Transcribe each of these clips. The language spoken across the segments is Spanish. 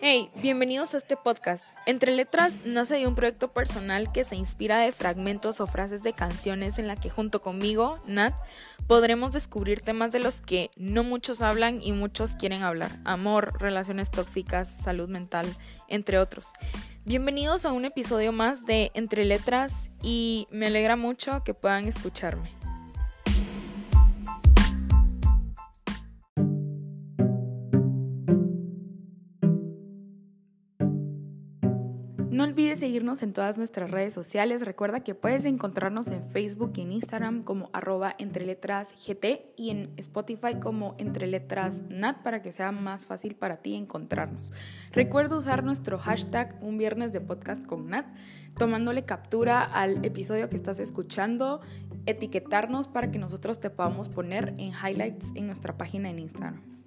Hey, bienvenidos a este podcast. Entre Letras nace de un proyecto personal que se inspira de fragmentos o frases de canciones en la que junto conmigo, Nat, podremos descubrir temas de los que no muchos hablan y muchos quieren hablar. Amor, relaciones tóxicas, salud mental, entre otros. Bienvenidos a un episodio más de Entre Letras y me alegra mucho que puedan escucharme. En todas nuestras redes sociales. Recuerda que puedes encontrarnos en Facebook y en Instagram como arroba entre letras GT y en Spotify como entre letras NAT para que sea más fácil para ti encontrarnos. Recuerda usar nuestro hashtag un viernes de podcast con Nat, tomándole captura al episodio que estás escuchando, etiquetarnos para que nosotros te podamos poner en highlights en nuestra página en Instagram.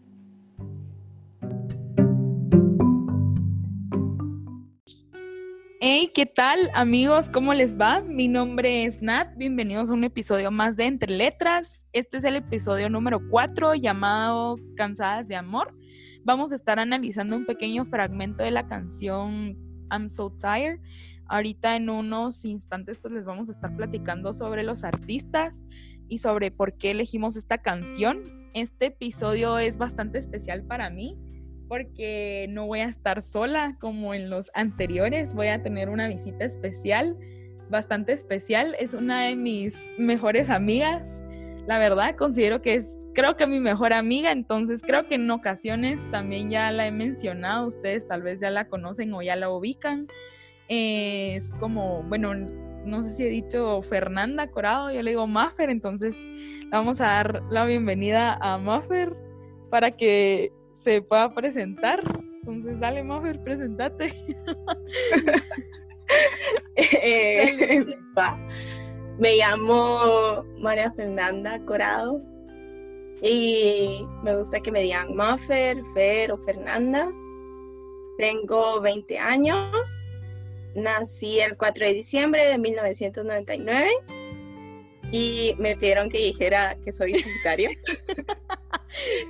Hey, ¿qué tal amigos? ¿Cómo les va? Mi nombre es Nat, bienvenidos a un episodio más de Entre Letras. Este es el episodio número 4 llamado Cansadas de Amor. Vamos a estar analizando un pequeño fragmento de la canción I'm So Tired. Ahorita en unos instantes pues les vamos a estar platicando sobre los artistas y sobre por qué elegimos esta canción. Este episodio es bastante especial para mí porque no voy a estar sola como en los anteriores, voy a tener una visita especial, bastante especial, es una de mis mejores amigas, la verdad, considero que es, creo que mi mejor amiga, entonces creo que en ocasiones también ya la he mencionado, ustedes tal vez ya la conocen o ya la ubican, es como, bueno, no sé si he dicho Fernanda Corado, yo le digo Maffer, entonces vamos a dar la bienvenida a Maffer para que se pueda presentar. Entonces, dale, Maffer, presentate. Me llamo María Fernanda Corado y me gusta que me digan Maffer, Fer o Fernanda. Tengo 20 años. Nací el 4 de diciembre de 1999 y me pidieron que dijera que soy Sagitario.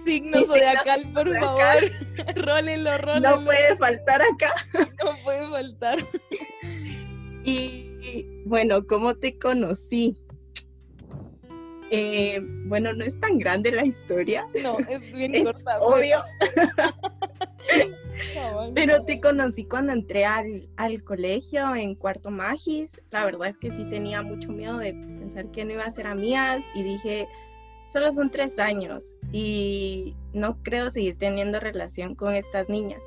Signo zodiacal, por favor. Rólenlo, rólenlo. No puede faltar acá. No puede faltar. Y, bueno, ¿cómo te conocí? Eh, bueno, no es tan grande la historia. No, es bien corta. Obvio. Pero te conocí cuando entré al, al, colegio en cuarto magis. La verdad es que sí tenía mucho miedo de pensar que no iba a ser amigas y dije, solo son tres años y no creo seguir teniendo relación con estas niñas.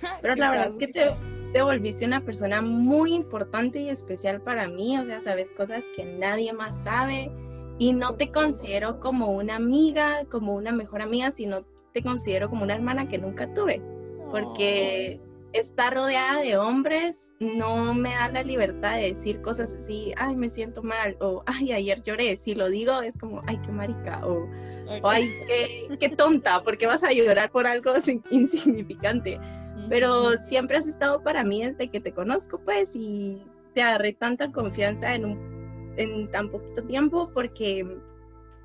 Pero la verdad es que te, te volviste una persona muy importante y especial para mí, o sea, sabes cosas que nadie más sabe y no te considero como una amiga, como una mejor amiga, sino te considero como una hermana que nunca tuve, porque estar rodeada de hombres no me da la libertad de decir cosas así, ay, me siento mal, o ay, ayer lloré. Si lo digo es como, ay, qué marica, o, ay, qué, tonta, porque vas a llorar por algo insignificante. Pero siempre has estado para mí desde que te conozco, pues, y te agarré tanta confianza en, un, en tan poquito tiempo porque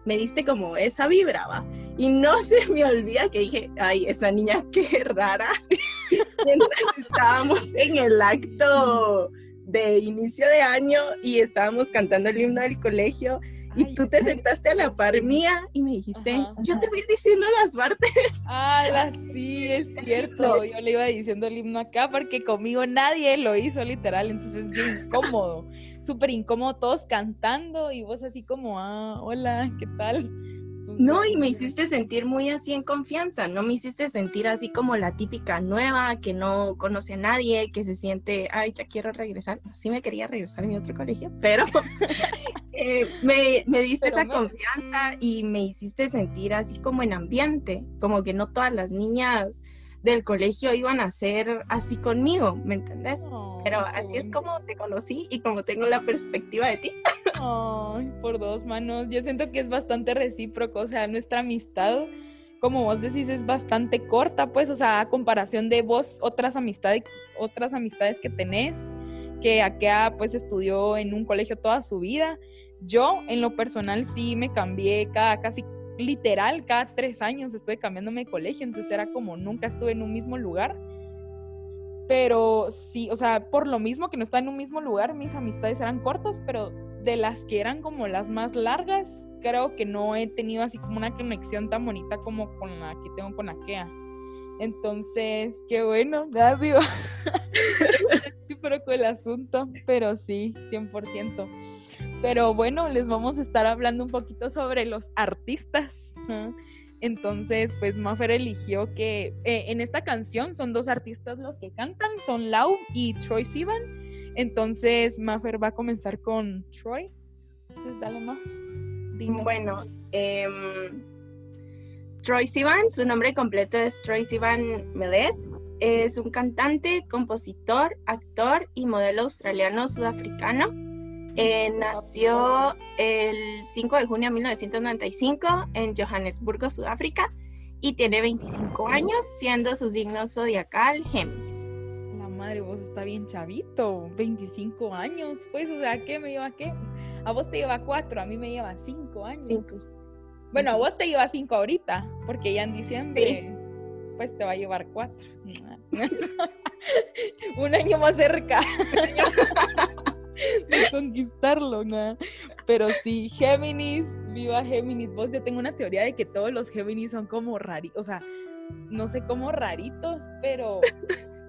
me diste como esa vibra, ¿va? Y no se me olvida que dije, ay, esa niña qué rara. Mientras estábamos en el acto de inicio de año y estábamos cantando el himno del colegio y tú te sentaste a la par mía y me dijiste, yo te voy a ir diciendo las partes. Ah, sí, es cierto. Yo le iba diciendo el himno acá porque conmigo nadie lo hizo literal, entonces es bien incómodo, súper incómodo todos cantando y vos así como, ah, hola, ¿qué tal? No, y me hiciste sentir muy así en confianza, no me hiciste sentir así como la típica nueva que no conoce a nadie, que se siente, ay, ya quiero regresar. Sí me quería regresar a mi otro colegio, pero eh, me, me, diste esa confianza y me hiciste sentir así como en ambiente, como que no todas las niñas del colegio iban a ser así conmigo, ¿me entendés? Pero así es como te conocí y como tengo la perspectiva de ti. Ay, por dos manos. Yo siento que es bastante recíproco, o sea, nuestra amistad, como vos decís, es bastante corta, pues, o sea, a comparación de vos, otras amistades, otras amistades que tenés, que acá pues estudió en un colegio toda su vida. Yo, en lo personal, sí me cambié cada casi literal, cada tres años estuve cambiándome de colegio, entonces era como nunca estuve en un mismo lugar. Pero sí, o sea, por lo mismo que no está en un mismo lugar, mis amistades eran cortas, pero de las que eran como las más largas, creo que no he tenido así como una conexión tan bonita como con la que tengo con Akea. Entonces, qué bueno, gracias. sí, pero con el asunto, pero sí, 100%. Pero bueno, les vamos a estar hablando un poquito sobre los artistas. Entonces, pues Maffer eligió que eh, en esta canción son dos artistas los que cantan, son Lau y Troy Sivan. Entonces, Maffer va a comenzar con Troy. Entonces, dale, Maf. Bueno, em, Troy Sivan, su nombre completo es Troy Sivan Melet. Es un cantante, compositor, actor y modelo australiano sudafricano. Eh, nació el 5 de junio de 1995 en Johannesburgo, Sudáfrica, y tiene 25 años, siendo su signo zodiacal Géminis. La madre, vos está bien chavito, 25 años, pues, o sea, ¿qué me lleva qué? A vos te lleva 4, a mí me lleva 5 años. Bueno, a vos te lleva cinco ahorita, porque ya en diciembre, pues te va a llevar cuatro. Un año más cerca de conquistarlo, ¿no? Pero sí, Géminis, viva Géminis. Vos, yo tengo una teoría de que todos los Géminis son como raritos, o sea, no sé cómo raritos, pero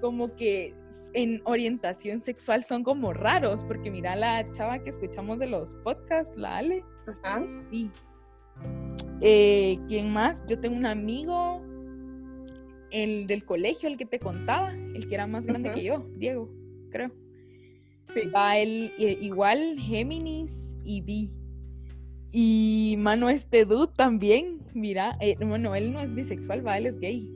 como que en orientación sexual son como raros, porque mira la chava que escuchamos de los podcasts, la Ale. Ajá. Y eh, ¿Quién más? Yo tengo un amigo, el del colegio, el que te contaba, el que era más grande que yo, Diego, creo. Sí. Va él, igual Géminis y Vi. Y mano, este dude también, mira, eh, bueno, él no es bisexual, va, él es gay.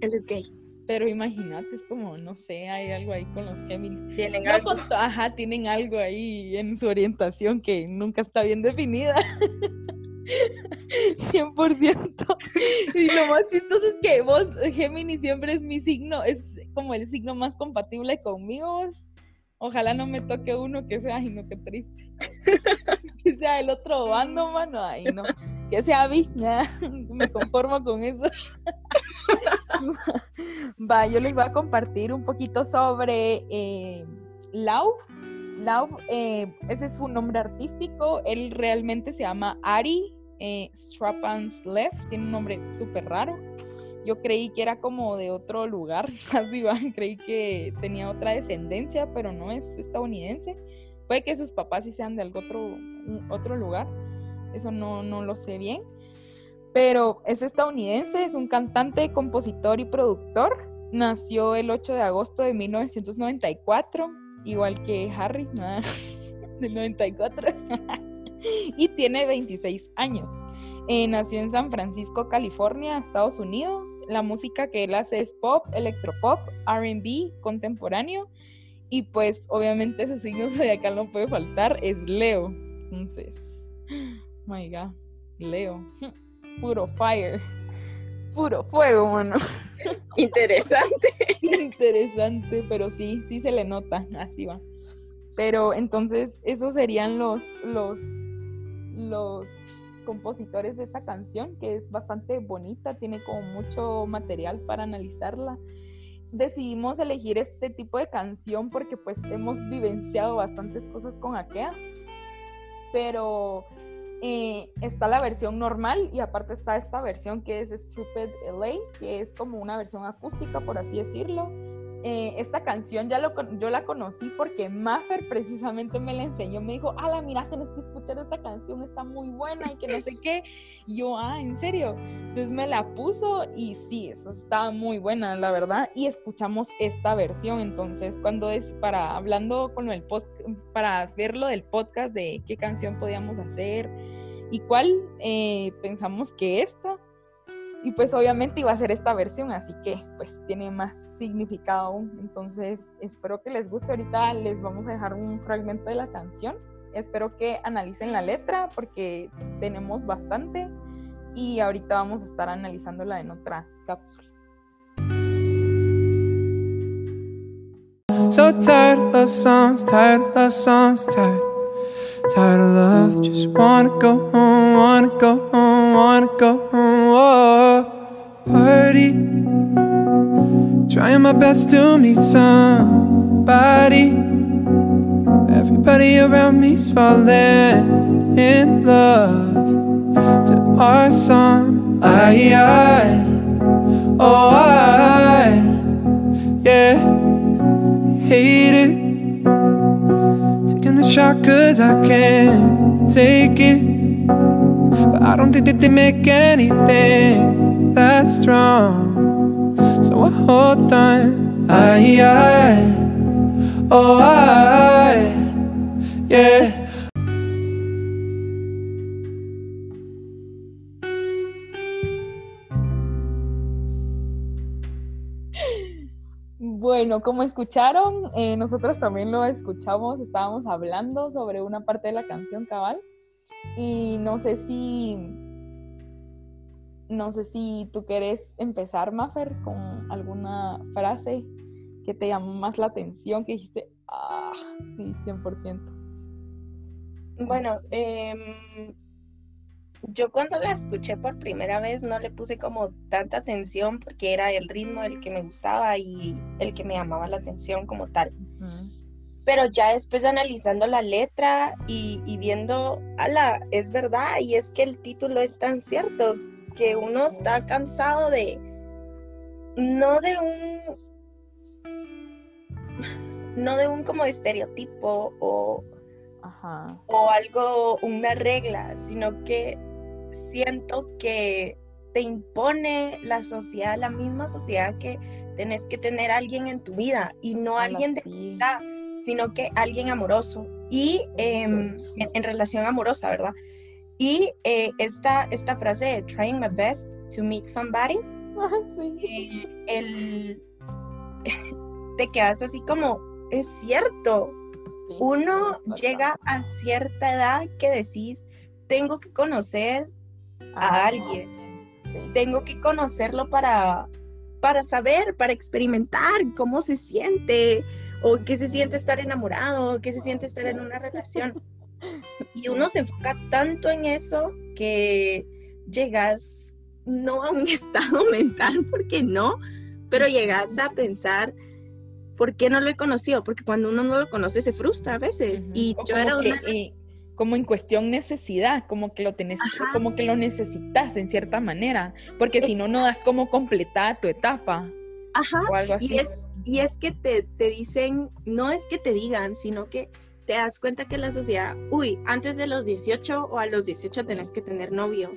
Él es gay. Pero imagínate, es como, no sé, hay algo ahí con los Géminis. Tienen algo. ajá, tienen algo ahí en su orientación que nunca está bien definida. 100%. Y lo más chistoso es que vos, Géminis, siempre es mi signo, es como el signo más compatible conmigo. Ojalá no me toque uno que sea, ay, no, qué triste. que sea el otro bando, mano, ay, no. Que sea vi, me conformo con eso. Va, yo les voy a compartir un poquito sobre eh, Lau Lau, eh, ese es su nombre artístico. Él realmente se llama Ari eh, Strapan Tiene un nombre súper raro. Yo creí que era como de otro lugar, así va. Creí que tenía otra descendencia, pero no es estadounidense. Puede que sus papás sí sean de algún otro, otro lugar. Eso no, no lo sé bien. Pero es estadounidense, es un cantante, compositor y productor. Nació el 8 de agosto de 1994 igual que Harry, del 94, y tiene 26 años. Eh, nació en San Francisco, California, Estados Unidos. La música que él hace es pop, electropop, RB, contemporáneo. Y pues obviamente su signo zodiacal no puede faltar, es Leo. Entonces, my God, Leo. Puro fire. Puro fuego, mano. Interesante. Interesante, pero sí, sí se le nota, así va. Pero entonces, esos serían los, los, los compositores de esta canción, que es bastante bonita, tiene como mucho material para analizarla. Decidimos elegir este tipo de canción porque pues hemos vivenciado bastantes cosas con Akea, pero está la versión normal y aparte está esta versión que es Stupid LA, que es como una versión acústica, por así decirlo. Eh, esta canción ya lo, yo la conocí porque Maffer precisamente me la enseñó, me dijo, ala, mira, tenés que escuchar esta canción, está muy buena y que no sé qué. Yo, ah, ¿en serio? Entonces me la puso y sí, eso está muy buena, la verdad. Y escuchamos esta versión, entonces cuando es para, hablando con el post, para ver lo del podcast de qué canción podíamos hacer y cuál, eh, pensamos que esta y pues obviamente iba a ser esta versión, así que pues tiene más significado aún. Entonces espero que les guste. Ahorita les vamos a dejar un fragmento de la canción. Espero que analicen la letra porque tenemos bastante y ahorita vamos a estar analizándola en otra cápsula. So tired of songs, tired of songs, tired, of love. Just wanna go home, wanna go home, wanna go home. Trying my best to meet somebody. Everybody around me's falling in love to our song. I, I, oh, I, yeah, hate it. Taking the shot cause I can't take it. But I don't think that they make anything that strong. So I hold on. I, I, oh, I, yeah. Bueno, como escucharon, eh, nosotros también lo escuchamos, estábamos hablando sobre una parte de la canción cabal y no sé si, no sé si tú quieres empezar, Maffer, con alguna frase que te llamó más la atención, que dijiste, ah, sí, 100%. Bueno, em, yo cuando la escuché por primera vez no le puse como tanta atención porque era el ritmo el que me gustaba y el que me llamaba la atención como tal. Pero ya después analizando la letra y, y viendo, ala, es verdad, y es que el título es tan cierto que uno está cansado de, no de un, no de un como estereotipo o, Ajá. o algo, una regla, sino que siento que te impone la sociedad, la misma sociedad que tenés que tener alguien en tu vida y no Ala, alguien de sí. sino que alguien amoroso y em, en relación amorosa, ¿verdad? Y eh, esta, esta frase de trying my best to meet somebody, eh, el, te quedas así como, es cierto, Sí, uno llega a cierta edad que decís, tengo que conocer a Ah, alguien, Sí. tengo que conocerlo para, para saber, para experimentar cómo se siente, o qué se siente estar enamorado, qué se siente estar en una relación. Y uno se enfoca tanto en eso que llegas no a un estado mental, porque no, pero llegas a pensar, ¿por qué no lo he conocido? Porque cuando uno no lo conoce se frustra a veces. Y O yo como era que, una... eh, como en cuestión necesidad, como que lo tenés, Ajá. como que lo necesitas en cierta manera, porque si no, no das como completada tu etapa Ajá, o algo así. Y es, y es que te, te dicen, no es que te digan, sino que te das cuenta que la sociedad, uy, antes de los 18 o a los 18 tenés que tener novio.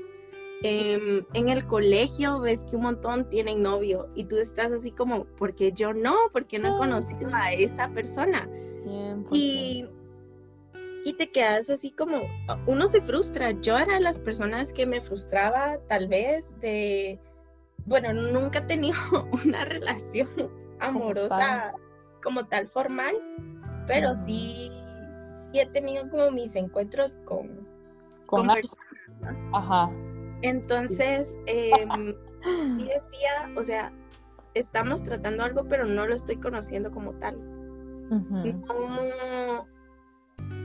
Em, en el colegio ves que un montón tienen novio y tú estás así como, ¿por qué yo no? Porque no he conocido a esa persona. 100%. Y, y te quedas así como, uno se frustra. Yo era de las personas que me frustraba tal vez de, bueno, nunca he tenido una relación amorosa como tal formal, pero sí, sí he tenido como mis encuentros con, con con personas. ¿no? Ajá. Entonces, em, y decía, o sea, estamos tratando algo, pero no lo estoy conociendo como tal. Ujú. no,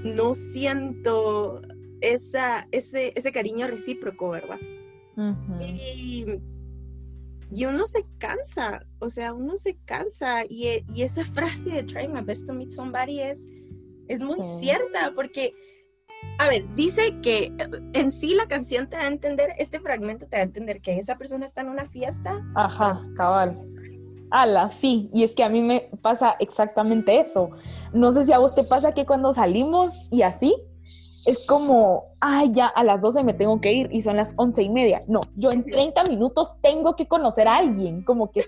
no siento esa, ese, ese cariño recíproco, ¿verdad? Y, y uno se cansa, o sea, uno se cansa. Y, y esa frase de trying my best to meet somebody es, es muy Sí. cierta, porque, a ver, dice que en sí la canción te da a entender, este fragmento te da a entender que esa persona está en una fiesta. Ajá, cabal. Ala, sí, y es que a mí me pasa exactamente eso. No sé si a vos te pasa que cuando salimos y así, es como, ay, ya a las 12 me tengo que ir y son las once y media. No, yo en 30 minutos tengo que conocer a alguien, como que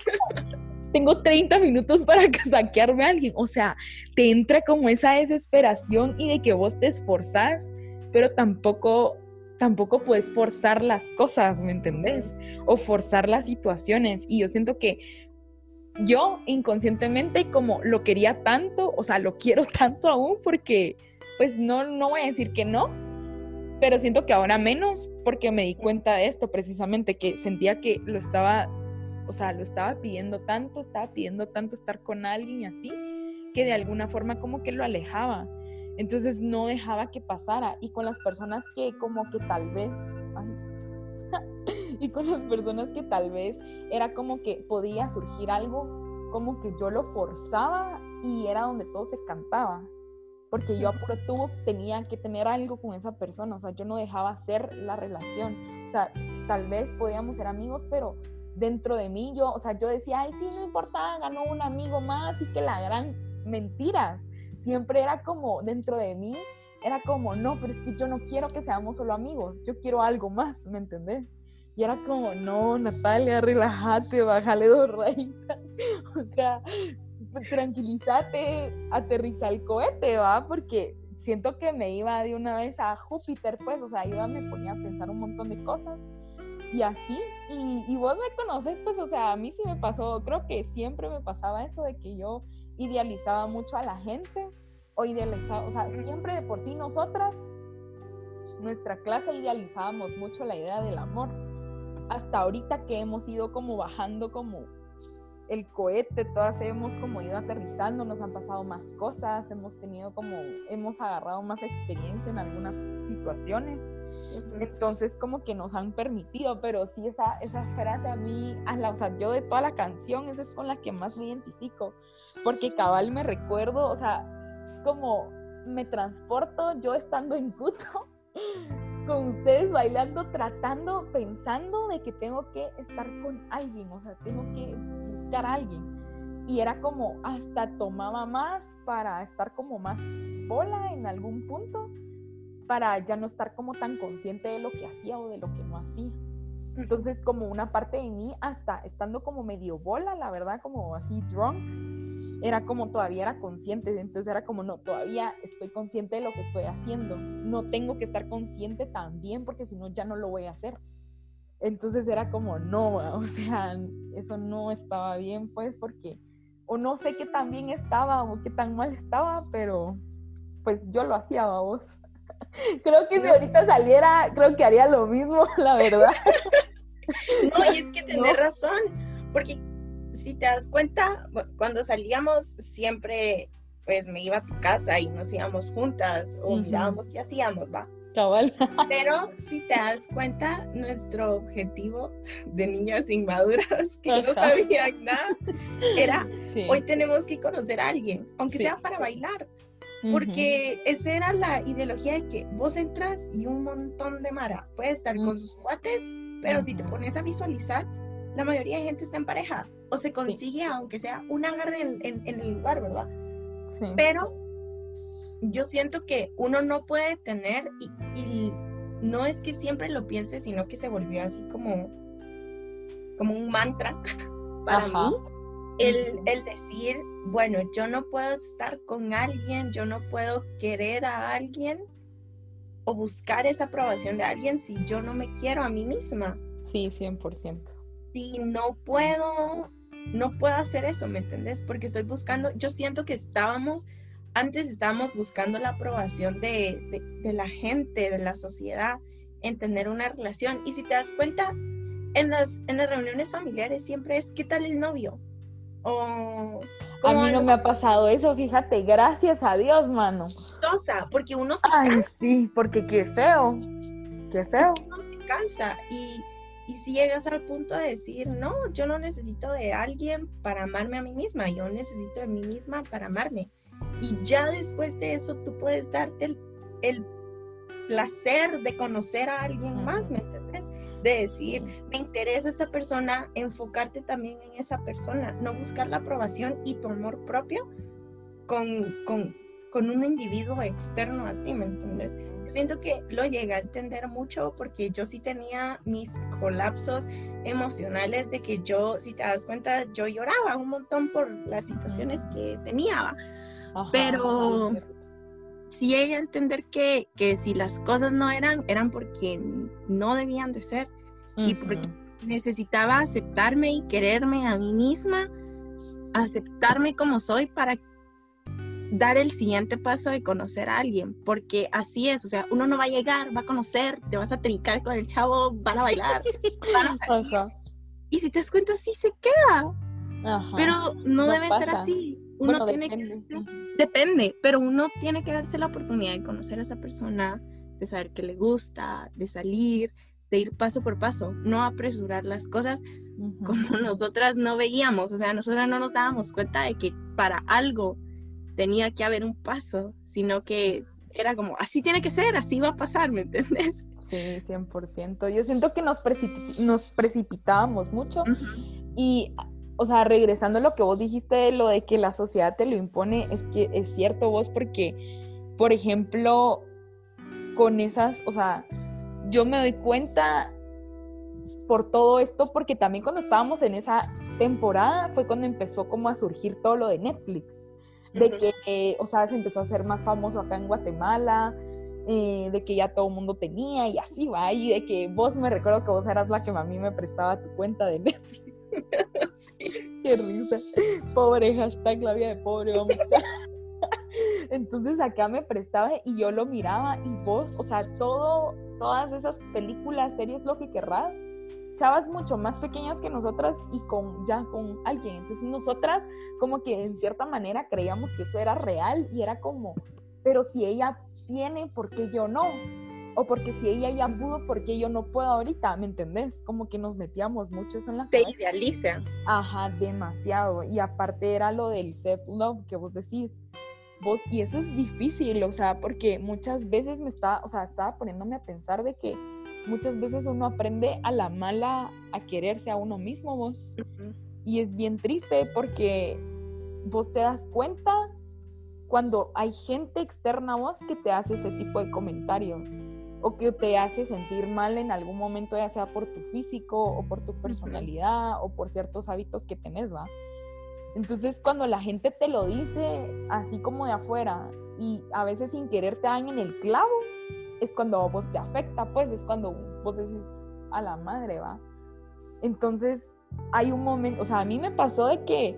tengo 30 minutos para saquearme a alguien. O sea, te entra como esa desesperación y de que vos te esforzás, pero tampoco, tampoco puedes forzar las cosas, ¿me entendés? O forzar las situaciones. Y yo siento que yo inconscientemente como lo quería tanto, o sea, lo quiero tanto aún porque pues no, no voy a decir que no, pero siento que ahora menos porque me di cuenta de esto precisamente, que sentía que lo estaba, o sea, lo estaba pidiendo tanto, estaba pidiendo tanto estar con alguien y así, que de alguna forma como que lo alejaba. Entonces no dejaba que pasara. Y con las personas que como que tal vez... ay, y con las personas que tal vez era como que podía surgir algo como que yo lo forzaba y era donde todo se cantaba. Porque yo a puro tubo tenía que tener algo con esa persona, o sea, yo no dejaba ser la relación. O sea, tal vez podíamos ser amigos, pero dentro de mí yo, o sea, yo decía, ay, sí, no importa, ganó un amigo más y que la gran mentiras. Siempre era como dentro de mí, era como, no, pero es que yo no quiero que seamos solo amigos, yo quiero algo más, ¿me entendés? Y era como, no, Natalia, relájate, bájale dos rayitas. O sea, tranquilízate, aterriza el cohete, ¿va? Porque siento que me iba de una vez a Júpiter, pues, o sea, iba, me ponía a pensar un montón de cosas. Y así, y, vos me conoces, pues, o sea, a mí sí me pasó, creo que siempre me pasaba eso de que yo idealizaba mucho a la gente, o idealizaba, o sea, siempre de por sí nosotras, nuestra clase idealizábamos mucho la idea del amor. Hasta ahorita que hemos ido como bajando como el cohete, todas hemos como ido aterrizando, nos han pasado más cosas, hemos tenido como, hemos agarrado más experiencia en algunas situaciones. Entonces como que nos han permitido, pero sí esa, esa frase a mí, a la, o sea, yo de toda la canción, esa es con la que más me identifico, porque cabal me recuerdo, o sea, como me transporto yo estando en Cuto con ustedes bailando, tratando, pensando de que tengo que estar con alguien, o sea, tengo que a alguien. Y era como, hasta tomaba más para estar como más bola en algún punto, para ya no estar como tan consciente de lo que hacía o de lo que no hacía. Entonces, como una parte de mí, hasta estando como medio bola, la verdad, como así drunk, era como todavía era consciente, entonces era como, no, todavía estoy consciente de lo que estoy haciendo, no tengo que estar consciente también porque si no ya no lo voy a hacer. Entonces era como, no, o sea, eso no estaba bien, pues, porque, o no sé qué tan bien estaba o qué tan mal estaba, pero pues yo lo hacía, vos. creo que si ahorita saliera, creo que haría lo mismo, la verdad. no, y es que tenés razón, porque si te das cuenta, cuando salíamos siempre pues me iba a tu casa y nos íbamos juntas o mirábamos qué hacíamos, va. Cabal. Pero si te das cuenta, nuestro objetivo de niñas inmaduras que no sabían nada era hoy tenemos que conocer a alguien, aunque sea para bailar. Porque esa era la ideología de que vos entras y un montón de Mara puede estar con sus cuates, pero si te pones a visualizar, la mayoría de gente está en pareja o se consigue, aunque sea un agarre en, en, el lugar, ¿verdad? Sí. Pero yo siento que uno no puede tener, y, no es que siempre lo piense, sino que se volvió así como, como un mantra para mí, el, el decir, bueno, yo no puedo estar con alguien, yo no puedo querer a alguien o buscar esa aprobación de alguien si yo no me quiero a mí misma. Sí, 100% y no puedo, no puedo hacer eso, ¿me entendés? Porque estoy buscando, yo siento que estábamos, antes estábamos buscando la aprobación de, de, la gente, de la sociedad, en tener una relación. Y si te das cuenta, en las, en las reuniones familiares siempre es, ¿qué tal el novio? O, a mí no me ha pasado eso, fíjate, gracias a Dios, mano. porque uno se Ay, sí, porque qué feo, qué feo. Es que uno se cansa y y si llegas al punto de decir, no, yo no necesito de alguien para amarme a mí misma, yo necesito de mí misma para amarme. Y ya después de eso tú puedes darte el, placer de conocer a alguien más, ¿me entiendes? De decir, me interesa esta persona, enfocarte también en esa persona, no buscar la aprobación y tu amor propio con, con, con un individuo externo a ti, ¿me entiendes? siento que lo llegué a entender mucho porque yo sí tenía mis colapsos emocionales de que yo, si te das cuenta, yo lloraba un montón por las situaciones que tenía. Pero sí llegué a entender que, que si las cosas no eran, eran porque no debían de ser. Y porque necesitaba aceptarme y quererme a mí misma, aceptarme como soy para dar el siguiente paso de conocer a alguien, porque así es, o sea, uno no va a llegar, va a conocer, te vas a trincar con el chavo, van a bailar, van a salir. Y si te das cuenta, sí se queda. Pero no, debe ser así. Uno tiene que... Depende, pero uno tiene que darse la oportunidad de conocer a esa persona, de saber qué le gusta, de salir, de ir paso por paso, no apresurar las cosas como nosotras no veíamos, o sea, nosotras no nos dábamos cuenta de que para algo tenía que haber un paso, sino que era como, así tiene que ser, así va a pasar, ¿me entiendes? Sí, 100%. Yo siento que nos, nos precipitábamos mucho y, o sea, regresando a lo que vos dijiste, lo de que la sociedad te lo impone, es que es cierto vos porque, por ejemplo, con esas, o sea, yo me doy cuenta por todo esto, porque también cuando estábamos en esa temporada fue cuando empezó como a surgir todo lo de Netflix, de que, o sea, se empezó a ser más famoso acá en Guatemala, eh, de que ya todo el mundo tenía y así va, y de que vos me recuerdo que vos eras la que a mí me prestaba tu cuenta de Netflix. qué risa. Pobre hashtag la vida de pobre hombre. Entonces acá me prestaba y yo lo miraba y vos, o sea, todo, todas esas películas, series, lo que querrás, chavas mucho más pequeñas que nosotras y con ya con alguien. Entonces nosotras como que en cierta manera creíamos que eso era real y era como, pero si ella tiene, ¿por qué yo no? O porque si ella ya pudo, ¿por qué yo no puedo ahorita? ¿Me entendés? Como que nos metíamos mucho eso en la Te idealiza. Ajá, demasiado. Y aparte era lo del self-love que vos decís. Vos, y eso es difícil, o sea, porque muchas veces me estaba, o sea, estaba poniéndome a pensar de que muchas veces uno aprende a la mala a quererse a uno mismo vos. Y es bien triste porque vos te das cuenta cuando hay gente externa a vos que te hace ese tipo de comentarios o que te hace sentir mal en algún momento, ya sea por tu físico o por tu personalidad o por ciertos hábitos que tenés, ¿va? Entonces, cuando la gente te lo dice así como de afuera y a veces sin querer te dan en el clavo, es cuando a vos te afecta, pues es cuando vos decís a la madre, va. Entonces, hay un momento, o sea, a mí me pasó de que,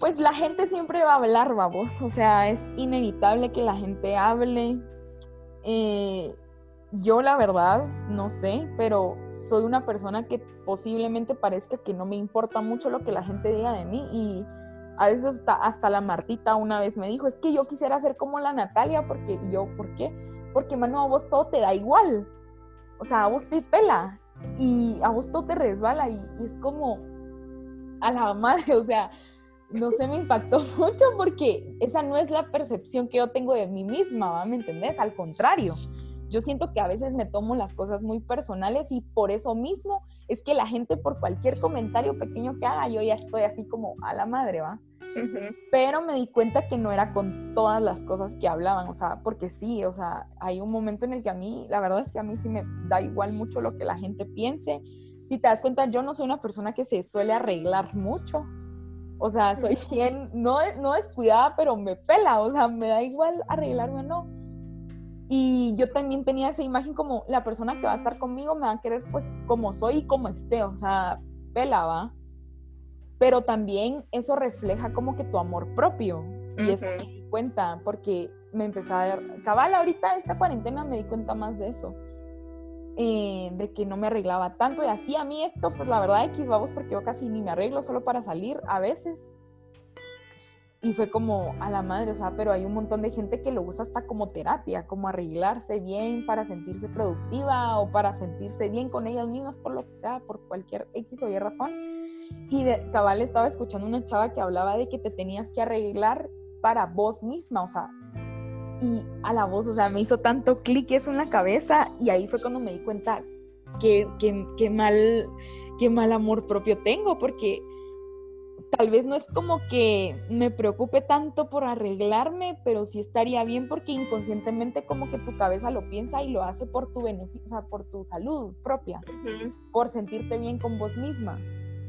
pues la gente siempre va a hablar, vos, o sea, es inevitable que la gente hable. Yo la verdad no sé, pero soy una persona que posiblemente parezca que no me importa mucho lo que la gente diga de mí y a veces hasta la Martita una vez me dijo, es que yo quisiera ser como la Natalia, porque yo, ¿por qué? Porque, mano, a vos todo te da igual. O sea, a vos te pela y a vos todo te resbala y, es como a la madre, o sea, no sé, me impactó mucho porque esa no es la percepción que yo tengo de mí misma, ¿me entendés? Al contrario, yo siento que a veces me tomo las cosas muy personales y por eso mismo es que la gente por cualquier comentario pequeño que haga, yo ya estoy así como a la madre, ¿va? Pero me di cuenta que no era con todas las cosas que hablaban, o sea, porque sí, o sea, hay un momento en el que a mí, la verdad es que a mí sí me da igual mucho lo que la gente piense. Si te das cuenta, yo no soy una persona que se suele arreglar mucho. O sea, soy bien, no, no descuidada, pero me pela, o sea, me da igual arreglarme o no. Y yo también tenía esa imagen como la persona que va a estar conmigo me va a querer pues como soy y como esté, o sea, pela, ¿va? pero también eso refleja como que tu amor propio. Y eso me di cuenta, porque me empecé a ver, cabal, ahorita esta cuarentena me di cuenta más de eso. Eh, de que no me arreglaba tanto y así a mí esto, pues la verdad X vamos porque yo casi ni me arreglo solo para salir a veces. Y fue como a la madre, o sea, pero hay un montón de gente que lo usa hasta como terapia, como arreglarse bien para sentirse productiva o para sentirse bien con ellas mismas por lo que sea, por cualquier X o Y razón. Y de cabal estaba escuchando una chava que hablaba de que te tenías que arreglar para vos misma, o sea, y a la voz, o sea, me hizo tanto clic eso en la cabeza y ahí fue cuando me di cuenta que, que, mal, qué mal amor propio tengo, porque tal vez no es como que me preocupe tanto por arreglarme, pero sí estaría bien porque inconscientemente como que tu cabeza lo piensa y lo hace por tu beneficio, o sea, por tu salud propia, por sentirte bien con vos misma.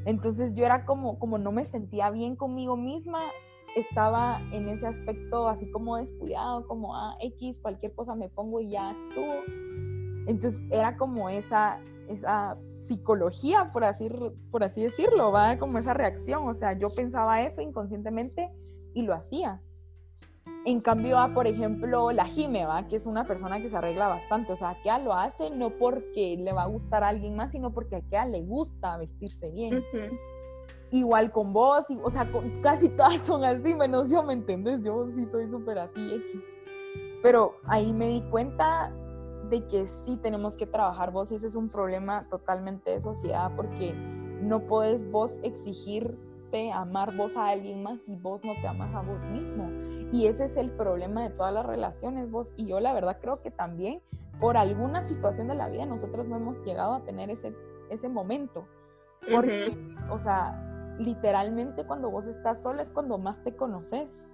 Entonces yo era como, como no me sentía bien conmigo misma, estaba en ese aspecto así como descuidado, como, ah, X, cualquier cosa me pongo y ya estuvo. Entonces era como esa, esa psicología, por así, por así decirlo, va como esa reacción, o sea, yo pensaba eso inconscientemente y lo hacía. En cambio, a, por ejemplo, la Jime, ¿va? que es una persona que se arregla bastante, o sea, que lo hace no porque le va a gustar a alguien más, sino porque a Kea le gusta vestirse bien. Igual con vos, y, o sea, casi todas son así, menos yo, ¿me entiendes? Yo sí soy súper así, X. Pero ahí me di cuenta de que sí tenemos que trabajar vos y ese es un problema totalmente de sociedad porque no puedes vos exigirte amar vos a alguien más si vos no te amas a vos mismo. Y ese es el problema de todas las relaciones vos. Y yo la verdad creo que también por alguna situación de la vida nosotras no hemos llegado a tener ese, ese momento. Porque, o sea, literalmente cuando vos estás sola es cuando más te conoces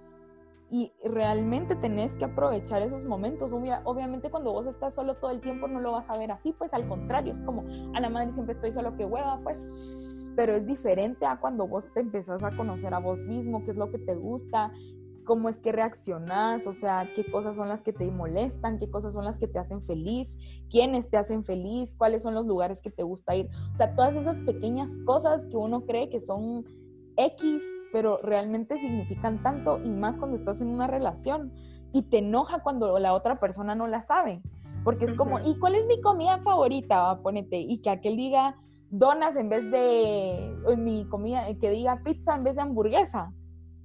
y realmente tenés que aprovechar esos momentos. obviamente cuando vos estás solo todo el tiempo no lo vas a ver así, pues al contrario, es como a la madre siempre estoy solo que hueva, pues. Pero es diferente a cuando vos te empezás a conocer a vos mismo, qué es lo que te gusta, cómo es que reaccionás, o sea, qué cosas son las que te molestan, qué cosas son las que te hacen feliz, quiénes te hacen feliz, cuáles son los lugares que te gusta ir. O sea, todas esas pequeñas cosas que uno cree que son X, pero realmente significan tanto y más cuando estás en una relación y te enoja cuando la otra persona no la sabe, porque es como, ¿y cuál es mi comida favorita? Va, ponete, y que aquel diga donas en vez de mi comida, que diga pizza en vez de hamburguesa.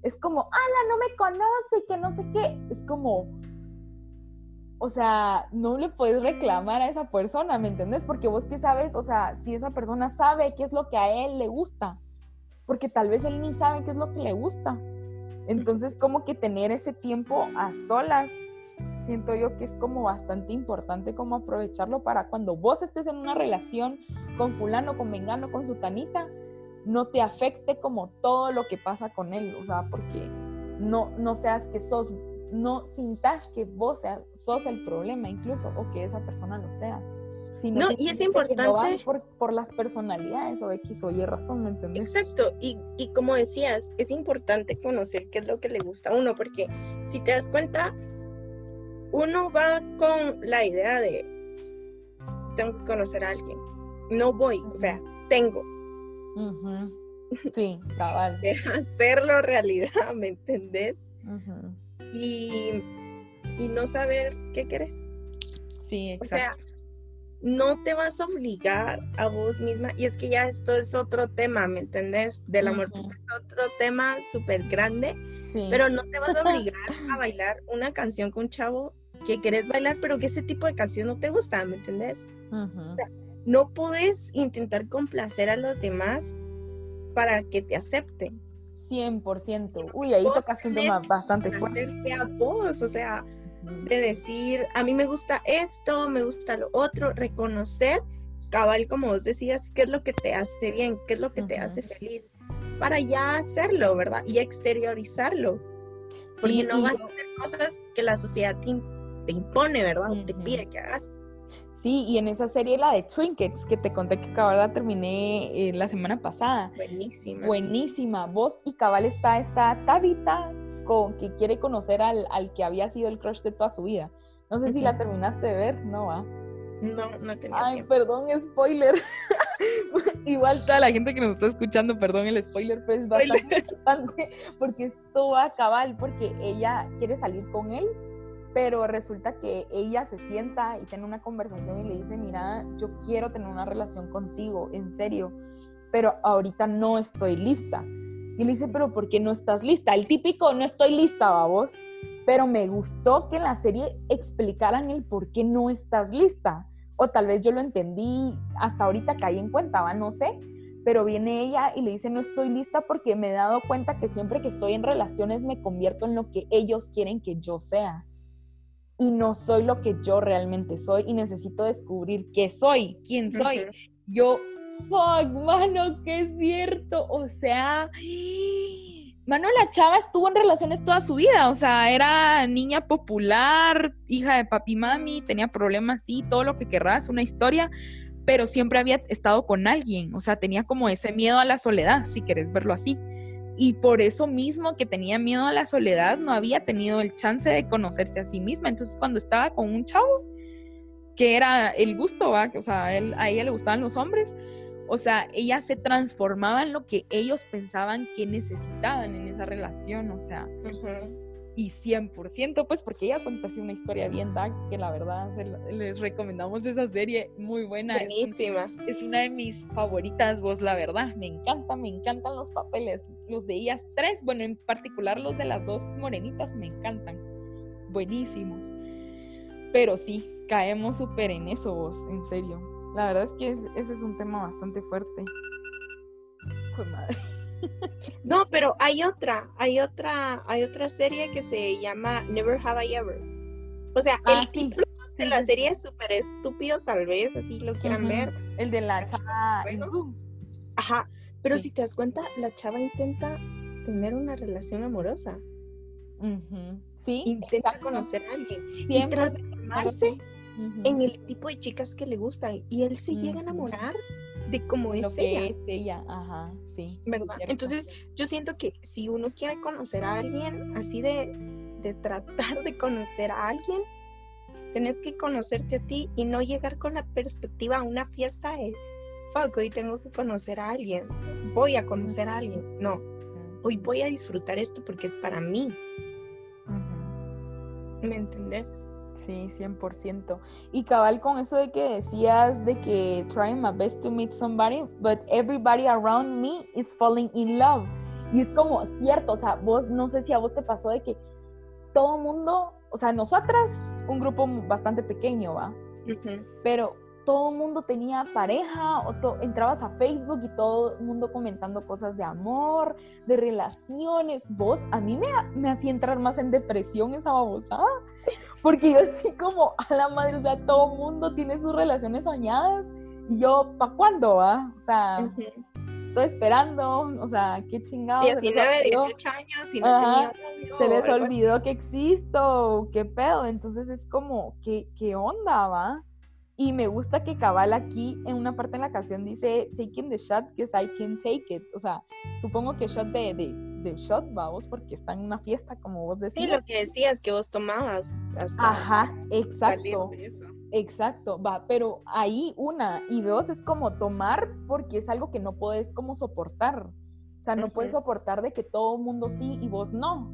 Es como, ala, no me conoce, que no sé qué. Es como, o sea, no le puedes reclamar a esa persona, ¿me entendés? Porque vos qué sabes, o sea, si esa persona sabe qué es lo que a él le gusta porque tal vez él ni sabe qué es lo que le gusta. Entonces, como que tener ese tiempo a solas, siento yo que es como bastante importante como aprovecharlo para cuando vos estés en una relación con fulano, con mengano, con sutanita, no te afecte como todo lo que pasa con él, o sea, porque no, no seas que sos, no sintas que vos seas, sos el problema incluso, o que esa persona lo sea no, y es importante. por, por, las personalidades o X o Y razón, ¿me entiendes? Exacto, y, y como decías, es importante conocer qué es lo que le gusta a uno, porque si te das cuenta, uno va con la idea de tengo que conocer a alguien. No voy, o sea, tengo. Sí, cabal. De hacerlo realidad, ¿me entendés? y, y no saber qué querés. Sí, exacto. O sea, no te vas a obligar a vos misma, y es que ya esto es otro tema, ¿me entendés? Del amor, es otro tema súper grande, pero no te vas a obligar a bailar una canción con un chavo que querés bailar, pero que ese tipo de canción no te gusta, ¿me entendés? No puedes intentar complacer a los demás para que te acepten. 100%. Uy, ahí tocaste un tema bastante fuerte. a vos, o sea, de decir, a mí me gusta esto, me gusta lo otro, reconocer, cabal, como vos decías, qué es lo que te hace bien, qué es lo que te hace feliz, para ya hacerlo, ¿verdad? Y exteriorizarlo. Porque no vas a hacer cosas que la sociedad te, impone, ¿verdad? O te pide que hagas. Sí, y en esa serie, la de Trinkets, que te conté que cabal la terminé eh, la semana pasada. Buenísima. Buenísima. Vos y cabal está esta Tabita, que quiere conocer al, al, que había sido el crush de toda su vida. No sé si la terminaste de ver, ¿no va? No, no tenía Ay, perdón, spoiler. Igual toda la gente que nos está escuchando, perdón el spoiler, pero es bastante importante porque esto va a cabal, porque ella quiere salir con él, pero resulta que ella se sienta y tiene una conversación y le dice, mira, yo quiero tener una relación contigo, en serio, pero ahorita no estoy lista. Y le dice, pero ¿por qué no estás lista? El típico, no estoy lista, vos. Pero me gustó que en la serie explicaran el por qué no estás lista. O tal vez yo lo entendí, hasta ahorita caí en cuenta, ¿va? no sé. Pero viene ella y le dice, no estoy lista porque me he dado cuenta que siempre que estoy en relaciones me convierto en lo que ellos quieren que yo sea. Y no soy lo que yo realmente soy y necesito descubrir qué soy, quién soy. Yo fuck, mano, que es cierto. O sea, mano, la chava estuvo en relaciones toda su vida. O sea, era niña popular, hija de papi y mami, tenía problemas, sí, todo lo que querrás, una historia, pero siempre había estado con alguien. O sea, tenía como ese miedo a la soledad, si querés verlo así. Y por eso mismo que tenía miedo a la soledad, no había tenido el chance de conocerse a sí misma. Entonces, cuando estaba con un chavo, que era el gusto, ¿va? o sea, a ella le gustaban los hombres, o sea, ella se transformaba en lo que ellos pensaban que necesitaban en esa relación, o sea, y 100%, pues porque ella cuenta así una historia bien dark, que la verdad les recomendamos esa serie, muy buena. Buenísima. Es, una de mis favoritas, vos, la verdad, me encanta, me encantan los papeles, los de ellas tres, bueno, en particular los de las dos morenitas, me encantan, buenísimos. Pero sí, caemos súper en eso vos, en serio. La verdad es que es- ese es un tema bastante fuerte. Pues madre. No, pero hay otra, hay otra, hay otra serie que se llama Never Have I Ever. O sea, Ah, el sí. título de Sí, la sí, serie es súper estúpido, tal vez, así lo quieran ver. El de la chava. Ajá, pero Sí. si te das cuenta, la chava intenta tener una relación amorosa. Sí, intenta conocer a alguien y transformarse en el tipo de chicas que le gustan y él se llega a enamorar de cómo lo es que ella. es ella, ajá, sí. ¿verdad? Entonces, yo siento que si uno quiere conocer a alguien, así de, de tratar de conocer a alguien, tenés que conocerte a ti y no llegar con la perspectiva a una fiesta de, fuck, hoy tengo que conocer a alguien, voy a conocer a alguien. No, hoy voy a disfrutar esto porque es para mí. ¿me entendés? Sí, 100%. Y cabal con eso de que decías de que trying my best to meet somebody, but everybody around me is falling in love. Y es como cierto, o sea, vos no sé si a vos te pasó de que todo mundo, o sea, nosotras, un grupo bastante pequeño, ¿va? pero todo el mundo tenía pareja, o entrabas a Facebook y todo el mundo comentando cosas de amor, de relaciones. Vos, a mí me, me hacía entrar más en depresión esa babosada, porque yo así como, a la madre, o sea, todo el mundo tiene sus relaciones soñadas, y yo, ¿pa' cuándo, va? O sea, Ujú. estoy esperando, o sea, qué chingado. Y así 9, 18 años y no Ajá. tenía novio se les así. olvidó que existo, qué pedo. Entonces es como, ¿qué, qué onda, va? Y me gusta que Cabal aquí en una parte de la canción dice, taking the shot because I can take it. O sea, supongo que shot de, de, de shot, vamos, porque está en una fiesta, como vos Sí, decías. lo que decías que vos tomabas hasta Ajá, exacto. eso. Exacto, va, pero ahí una y dos es como tomar porque es algo que no puedes como soportar. O sea, no puedes Ujú. soportar de que todo el mundo sí y vos no.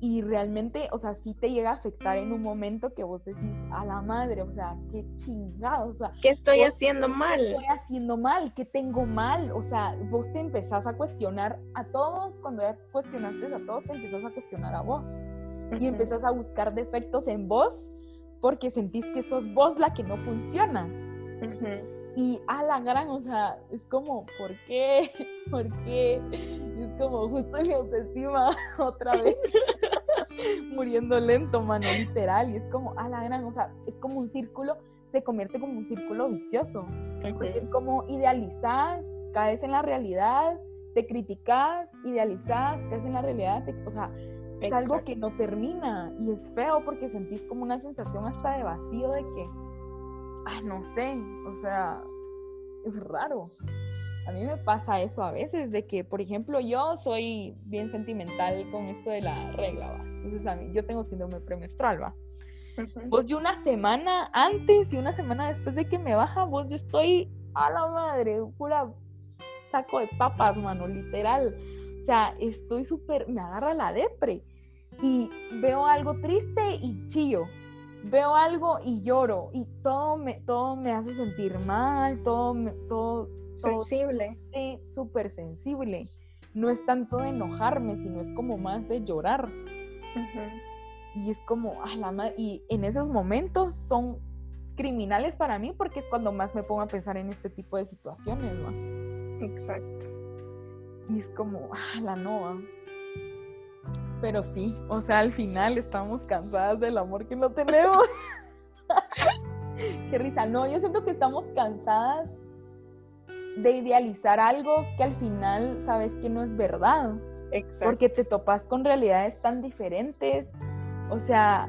Y realmente, o sea, sí te llega a afectar en un momento que vos decís, a la madre, o sea, qué chingado, o sea, ¿Qué estoy haciendo ¿qué mal? estoy haciendo mal? ¿Qué tengo mal? O sea, vos te empezás a cuestionar a todos, cuando ya cuestionaste a todos, te empezás a cuestionar a vos y Ujú. empezás a buscar defectos en vos porque sentís que sos vos la que no funciona. Ujú. Y a la gran, o sea, es como, ¿por qué? ¿Por qué? Y es como justo mi autoestima otra vez muriendo lento, mano, literal. Y es como, a la gran, o sea, es como un círculo, se convierte como un círculo vicioso. Porque es como idealizás, caes en la realidad, te criticas, idealizás, caes en la realidad, te- o sea, es algo Exacto. que no termina y es feo porque sentís como una sensación hasta de vacío de que, ah, no sé, o sea, es raro. A mí me pasa eso a veces, de que, por ejemplo, yo soy bien sentimental con esto de la regla, ¿va? Entonces, a mí, yo tengo síndrome premenstrual, ¿va? Vos yo una semana antes y una semana después de que me baja, vos yo estoy a la madre, pura saco de papas, mano, literal. O sea, estoy súper, me agarra la depre y veo algo triste y chillo. Veo algo y lloro y todo me, todo me hace sentir mal, todo, me- todo, todo Sensible. súper sensible. No es tanto de enojarme, sino es como más de llorar. Y es como, ah, la madre. Y en esos momentos son criminales para mí porque es cuando más me pongo a pensar en este tipo de situaciones, ¿no? Exacto. Y es como, ah, la no. Pero sí, o sea, al final estamos cansadas del amor que no tenemos. Qué risa. No, yo siento que estamos cansadas de idealizar algo que al final sabes que no es verdad. Exacto. porque te topas con realidades tan diferentes. O sea,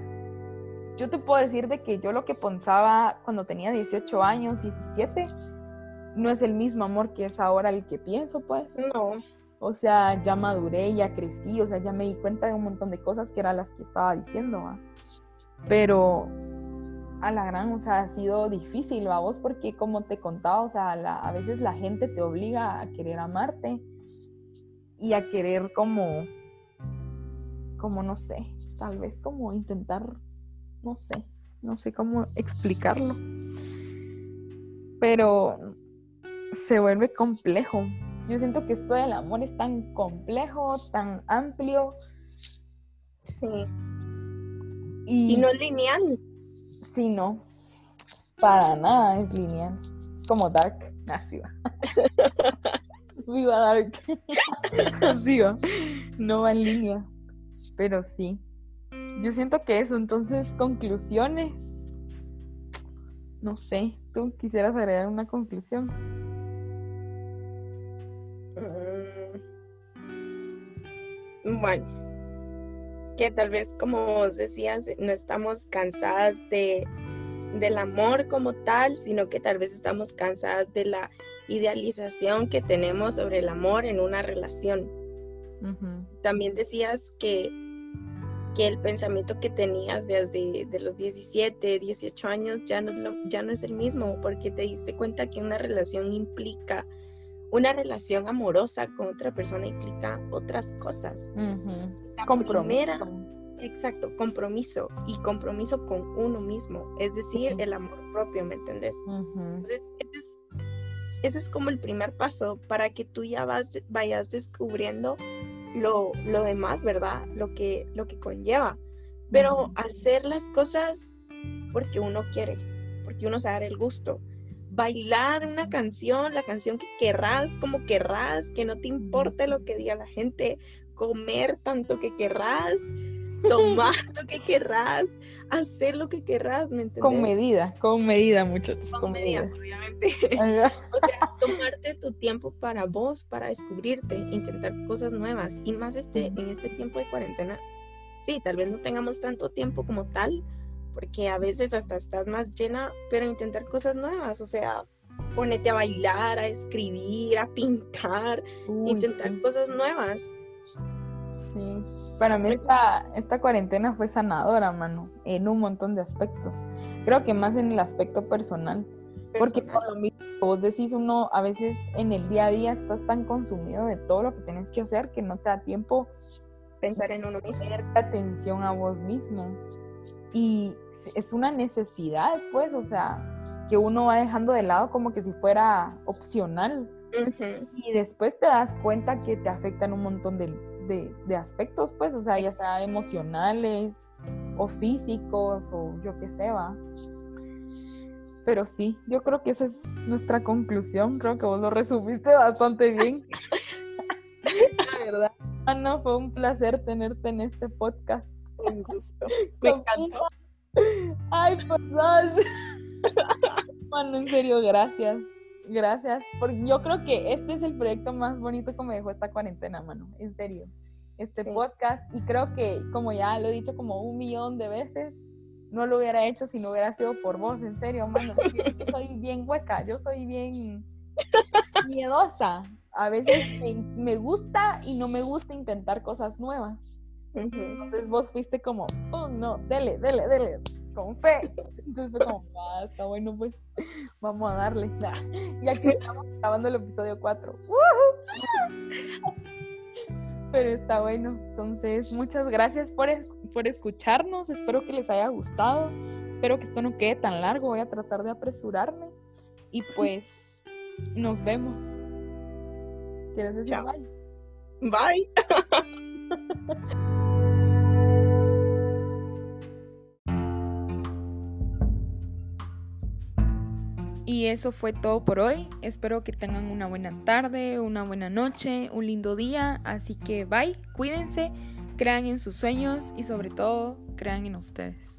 yo te puedo decir de que yo lo que pensaba cuando tenía 18 años, 17, no es el mismo amor que es ahora el que pienso, pues. No. O sea, ya maduré, ya crecí, o sea, ya me di cuenta de un montón de cosas que eran las que estaba diciendo. Pero a la gran, o sea, ha sido difícil, ¿va? Vos, porque como te contaba, o sea, la- a veces la gente te obliga a querer amarte y a querer como, como no sé, tal vez como intentar, no sé, no sé cómo explicarlo. Pero se vuelve complejo. Yo siento que esto del amor es tan complejo, tan amplio Sí. y, Y no es lineal. Sí, no. Para nada es lineal. Es como Dark. Así va. Viva Dark. Así va. No va en línea. Pero sí. Yo siento que eso. Entonces, conclusiones. No sé. ¿Tú quisieras agregar una conclusión? Bueno, que tal vez como vos decías, no estamos cansadas de, del amor como tal, sino que tal vez estamos cansadas de la idealización que tenemos sobre el amor en una relación. También decías que, que el pensamiento que tenías desde de los 17, 18 años ya no, ya no es el mismo, porque te diste cuenta que una relación implica, una relación amorosa con otra persona implica otras cosas. La Compromiso. primera- exacto, compromiso y compromiso con uno mismo, es decir, el amor propio, ¿me entendés? Ujú. Entonces, ese es, ese es como el primer paso para que tú ya vas, vayas descubriendo lo, lo demás, ¿verdad? Lo que, lo que conlleva. Pero hacer las cosas porque uno quiere, porque uno se da el gusto. Bailar una canción, la canción que querrás, como querrás, que no te importe lo que diga la gente, comer tanto que querrás, tomar lo que querrás, hacer lo que querrás, ¿me entiendes? Con medida, con medida, muchachos. Con Con medida, medida. obviamente. O sea, tomarte tu tiempo para vos, para descubrirte, intentar cosas nuevas. Y más este, en este tiempo de cuarentena, sí, tal vez no tengamos tanto tiempo como tal, porque a veces hasta estás más llena, pero intentar cosas nuevas, o sea, ponerte a bailar, a escribir, a pintar, Uy, intentar sí. cosas nuevas. Sí. Para mí Pues- esta, esta cuarentena fue sanadora, mano, en un montón de aspectos. Creo que más en el aspecto personal. Porque por lo mismo vos decís, uno a veces en el día a día estás tan consumido de todo lo que tienes que hacer que no te da tiempo pensar en uno mismo. atención a vos mismo. Y es una necesidad, pues, o sea, que uno va dejando de lado como que si fuera opcional. Y después te das cuenta que te afectan un montón de, de- de aspectos, pues, o sea, ya sea emocionales o físicos o yo qué sé, va. Pero sí, yo creo que esa es nuestra conclusión. Creo que vos lo resumiste bastante bien. La verdad. Ana, fue un placer tenerte en este podcast. Un gusto. Me encantó. Ay, perdón. Mano, en serio, gracias. Gracias. Porque yo creo que este es el proyecto más bonito que me dejó esta cuarentena, mano. En serio. Este Sí. podcast. Y creo que, como ya lo he dicho como un millón de veces, no lo hubiera hecho si no hubiera sido por vos. En serio, mano. Yo soy bien hueca. Yo soy bien miedosa. A veces me, me gusta y no me gusta intentar cosas nuevas. Entonces vos fuiste como, oh no, dele, dele, dele, con fe. Entonces fue como, ah, está bueno, pues vamos a darle. Y aquí estamos grabando el episodio 4. Pero está bueno. Entonces, muchas gracias por, por escucharnos. Espero que les haya gustado. Espero que esto no quede tan largo. Voy a tratar de apresurarme. Y pues, nos vemos. ¿Quieres decir Chao. bye? Bye. Y eso fue todo por hoy. Espero que tengan una buena tarde, una buena noche, un lindo día. Así que bye, cuídense, crean en sus sueños y sobre todo crean en ustedes.